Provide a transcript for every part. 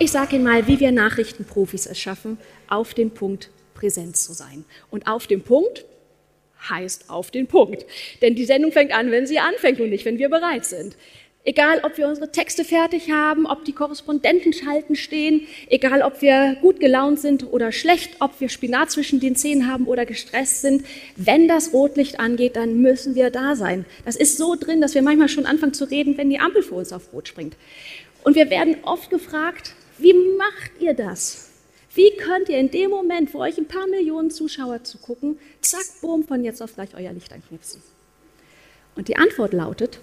Ich sage Ihnen mal, wie wir Nachrichtenprofis es schaffen, auf den Punkt präsent zu sein. Und auf den Punkt heißt auf den Punkt. Denn die Sendung fängt an, wenn sie anfängt und nicht, wenn wir bereit sind. Egal, ob wir unsere Texte fertig haben, ob die Korrespondenten schalten stehen, egal, ob wir gut gelaunt sind oder schlecht, ob wir Spinat zwischen den Zähnen haben oder gestresst sind, wenn das Rotlicht angeht, dann müssen wir da sein. Das ist so drin, dass wir manchmal schon anfangen zu reden, wenn die Ampel vor uns auf Rot springt. Und wir werden oft gefragt, wie macht ihr das? Wie könnt ihr in dem Moment, wo euch ein paar Millionen Zuschauer zugucken, zack, boom, von jetzt auf gleich euer Licht anknipsen? Und die Antwort lautet,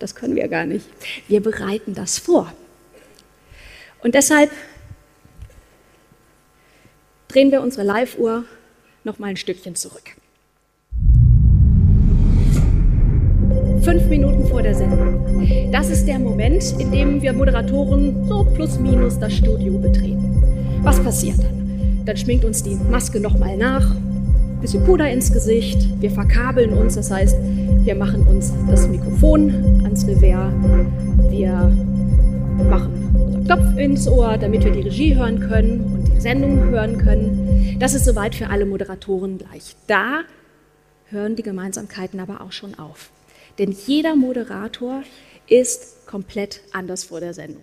das können wir gar nicht. Wir bereiten das vor. Und deshalb drehen wir unsere Live-Uhr noch mal ein Stückchen zurück. Fünf Minuten vor der Sendung. Das ist der Moment, in dem wir Moderatoren so plus minus das Studio betreten. Was passiert dann? Dann schminkt uns die Maske noch mal nach, bisschen Puder ins Gesicht, wir verkabeln uns, das heißt, wir machen uns das Mikrofon ans Revers. Wir machen unser Knopf ins Ohr, damit wir die Regie hören können und die Sendung hören können. Das ist soweit für alle Moderatoren gleich. Da hören die Gemeinsamkeiten aber auch schon auf. Denn jeder Moderator ist komplett anders vor der Sendung.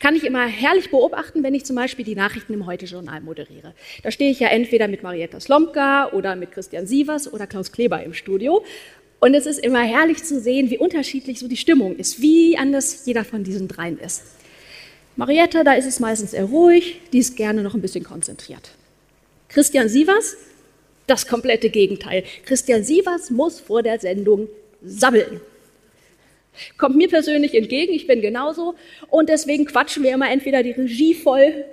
Kann ich immer herrlich beobachten, wenn ich zum Beispiel die Nachrichten im Heute-Journal moderiere. Da stehe ich ja entweder mit Marietta Slomka oder mit Christian Sievers oder Klaus Kleber im Studio und es ist immer herrlich zu sehen, wie unterschiedlich so die Stimmung ist, wie anders jeder von diesen dreien ist. Marietta, da ist es meistens eher ruhig, die ist gerne noch ein bisschen konzentriert. Christian Sievers, das komplette Gegenteil. Christian Sievers muss vor der Sendung sabbeln. Kommt mir persönlich entgegen, ich bin genauso. Und deswegen quatschen wir immer entweder die Regie voll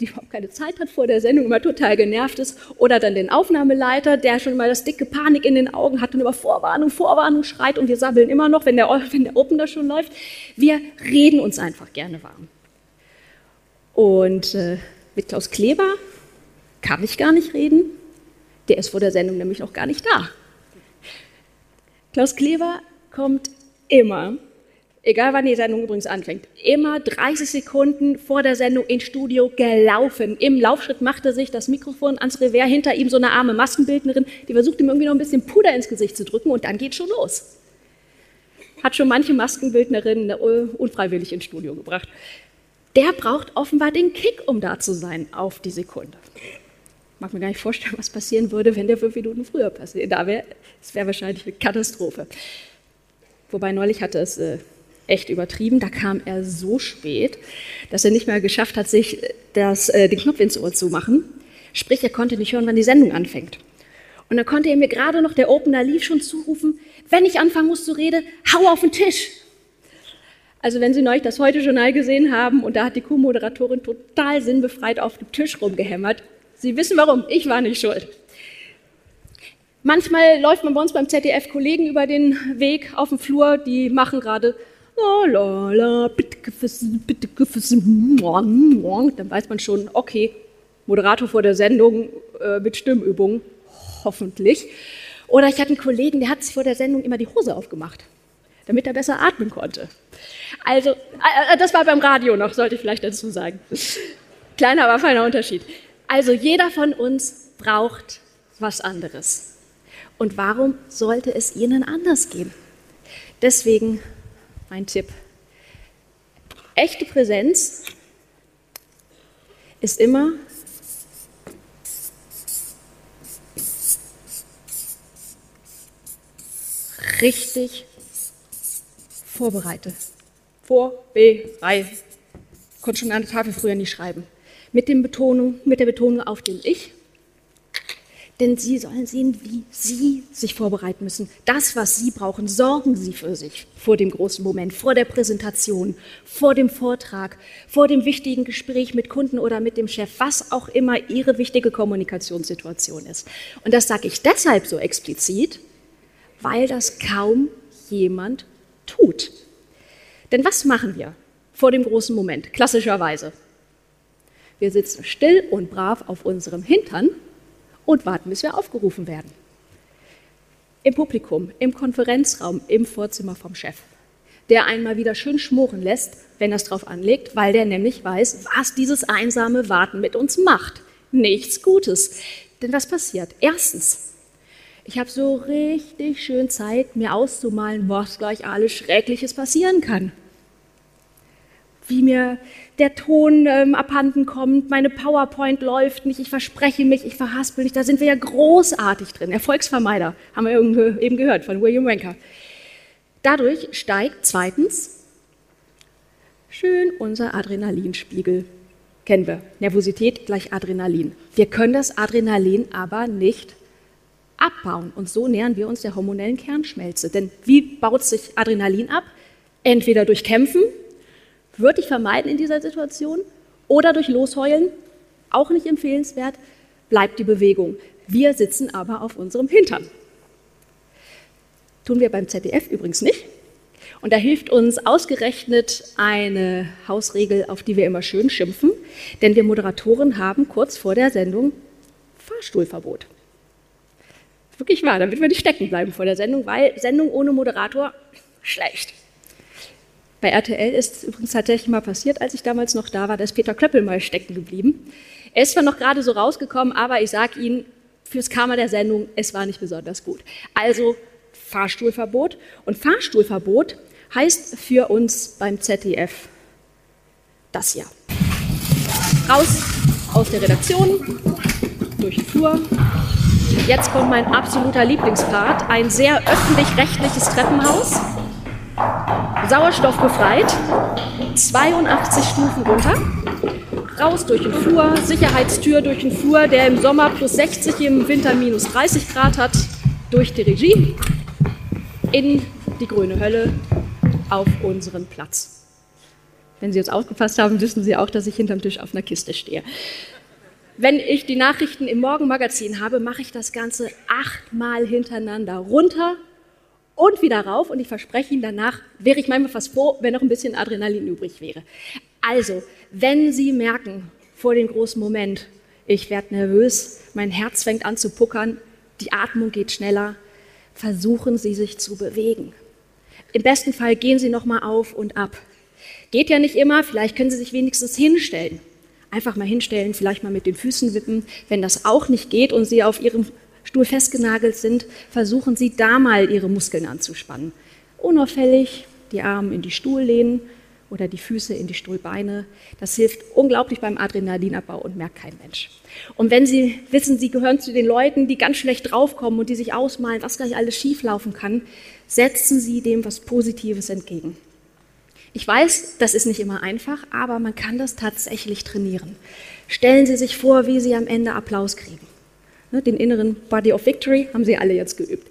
die überhaupt keine Zeit hat vor der Sendung, immer total genervt ist, oder dann den Aufnahmeleiter, der schon mal das dicke Panik in den Augen hat und über Vorwarnung, Vorwarnung schreit und wir sabbeln immer noch, wenn der, wenn der Opener schon läuft. Wir reden uns einfach gerne warm. Und äh, mit Klaus Kleber kann ich gar nicht reden. Der ist vor der Sendung nämlich noch gar nicht da. Klaus Kleber kommt immer egal wann die Sendung übrigens anfängt, immer 30 Sekunden vor der Sendung ins Studio gelaufen. Im Laufschritt machte sich das Mikrofon ans Revers, hinter ihm so eine arme Maskenbildnerin, die versucht ihm irgendwie noch ein bisschen Puder ins Gesicht zu drücken und dann geht schon los. Hat schon manche Maskenbildnerin unfreiwillig ins Studio gebracht. Der braucht offenbar den Kick, um da zu sein, auf die Sekunde. Mag mir gar nicht vorstellen, was passieren würde, wenn der fünf Minuten früher passiert. Da wäre, es wäre wahrscheinlich eine Katastrophe. Wobei neulich hatte es äh, echt übertrieben. Da kam er so spät, dass er nicht mehr geschafft hat, sich das, äh, den Knopf ins Ohr zu machen. Sprich, er konnte nicht hören, wann die Sendung anfängt. Und dann konnte er mir gerade noch, der Opener lief, schon zurufen, wenn ich anfangen muss zu reden, hau auf den Tisch. Also wenn Sie neulich das Heute-Journal gesehen haben und da hat die Co-Moderatorin total sinnbefreit auf dem Tisch rumgehämmert, Sie wissen warum, ich war nicht schuld. Manchmal läuft man bei uns beim ZDF Kollegen über den Weg auf dem Flur, die machen gerade dann weiß man schon, okay, Moderator vor der Sendung äh, mit Stimmübung, hoffentlich. Oder ich hatte einen Kollegen, der hat sich vor der Sendung immer die Hose aufgemacht, damit er besser atmen konnte. Also, äh, äh das war beim Radio noch, sollte ich vielleicht dazu sagen. Kleiner, aber feiner Unterschied. Also, jeder von uns braucht was anderes. Und warum sollte es Ihnen anders gehen? Deswegen mein Tipp. Echte Präsenz ist immer richtig vorbereitet. Vorbereitet. Konnte schon an der Tafel früher nicht schreiben. Mit, Betonung, mit der Betonung auf dem Ich. Denn Sie sollen sehen, wie Sie sich vorbereiten müssen. Das, was Sie brauchen, sorgen Sie für sich vor dem großen Moment, vor der Präsentation, vor dem Vortrag, vor dem wichtigen Gespräch mit Kunden oder mit dem Chef, was auch immer Ihre wichtige Kommunikationssituation ist. Und das sage ich deshalb so explizit, weil das kaum jemand tut. Denn was machen wir vor dem großen Moment? Klassischerweise. Wir sitzen still und brav auf unserem Hintern und warten, bis wir aufgerufen werden. Im Publikum, im Konferenzraum, im Vorzimmer vom Chef, der einmal wieder schön schmoren lässt, wenn er es drauf anlegt, weil der nämlich weiß, was dieses einsame Warten mit uns macht. Nichts Gutes. Denn was passiert? Erstens, ich habe so richtig schön Zeit, mir auszumalen, was gleich alles Schreckliches passieren kann wie mir der Ton ähm, abhanden kommt, meine PowerPoint läuft nicht, ich verspreche mich, ich verhaspel nicht. Da sind wir ja großartig drin. Erfolgsvermeider, haben wir eben gehört von William Ranker. Dadurch steigt zweitens schön unser Adrenalinspiegel. Kennen wir. Nervosität gleich Adrenalin. Wir können das Adrenalin aber nicht abbauen. Und so nähern wir uns der hormonellen Kernschmelze. Denn wie baut sich Adrenalin ab? Entweder durch Kämpfen, würde ich vermeiden in dieser Situation. Oder durch Losheulen, auch nicht empfehlenswert, bleibt die Bewegung. Wir sitzen aber auf unserem Hintern. Tun wir beim ZDF übrigens nicht. Und da hilft uns ausgerechnet eine Hausregel, auf die wir immer schön schimpfen, denn wir Moderatoren haben kurz vor der Sendung Fahrstuhlverbot. Wirklich wahr, damit wir nicht stecken bleiben vor der Sendung, weil Sendung ohne Moderator schlecht. Bei RTL ist es übrigens tatsächlich mal passiert, als ich damals noch da war, da ist Peter Klöppel mal stecken geblieben. Er ist zwar noch gerade so rausgekommen, aber ich sage Ihnen, fürs Karma der Sendung, es war nicht besonders gut. Also Fahrstuhlverbot. Und Fahrstuhlverbot heißt für uns beim ZDF das hier. Raus aus der Redaktion, durch den Flur. Jetzt kommt mein absoluter Lieblingspart, ein sehr öffentlich-rechtliches Treppenhaus sauerstoffbefreit, 82 Stufen runter, raus durch den Flur, Sicherheitstür durch den Flur, der im Sommer plus 60, im Winter minus 30 Grad hat, durch die Regie, in die grüne Hölle, auf unseren Platz. Wenn Sie jetzt aufgepasst haben, wissen Sie auch, dass ich hinterm Tisch auf einer Kiste stehe. Wenn ich die Nachrichten im Morgenmagazin habe, mache ich das Ganze achtmal hintereinander runter, und wieder rauf. Und ich verspreche Ihnen, danach wäre ich manchmal fast froh, wenn noch ein bisschen Adrenalin übrig wäre. Also, wenn Sie merken vor dem großen Moment, ich werde nervös, mein Herz fängt an zu puckern, die Atmung geht schneller, versuchen Sie sich zu bewegen. Im besten Fall gehen Sie nochmal auf und ab. Geht ja nicht immer, vielleicht können Sie sich wenigstens hinstellen. Einfach mal hinstellen, vielleicht mal mit den Füßen wippen. Wenn das auch nicht geht und Sie auf Ihrem Stuhl festgenagelt sind, versuchen Sie da mal Ihre Muskeln anzuspannen. Unauffällig die Arme in die Stuhllehnen oder die Füße in die Stuhlbeine. Das hilft unglaublich beim Adrenalinabbau und merkt kein Mensch. Und wenn Sie wissen, Sie gehören zu den Leuten, die ganz schlecht draufkommen und die sich ausmalen, was gleich alles schieflaufen kann, setzen Sie dem was Positives entgegen. Ich weiß, das ist nicht immer einfach, aber man kann das tatsächlich trainieren. Stellen Sie sich vor, wie Sie am Ende Applaus kriegen. Ne, den inneren Body of Victory haben Sie alle jetzt geübt.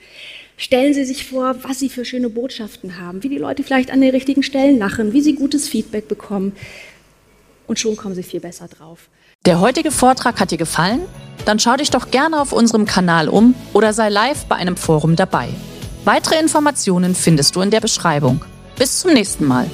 Stellen Sie sich vor, was Sie für schöne Botschaften haben, wie die Leute vielleicht an den richtigen Stellen lachen, wie Sie gutes Feedback bekommen. Und schon kommen Sie viel besser drauf. Der heutige Vortrag hat dir gefallen? Dann schau dich doch gerne auf unserem Kanal um oder sei live bei einem Forum dabei. Weitere Informationen findest du in der Beschreibung. Bis zum nächsten Mal.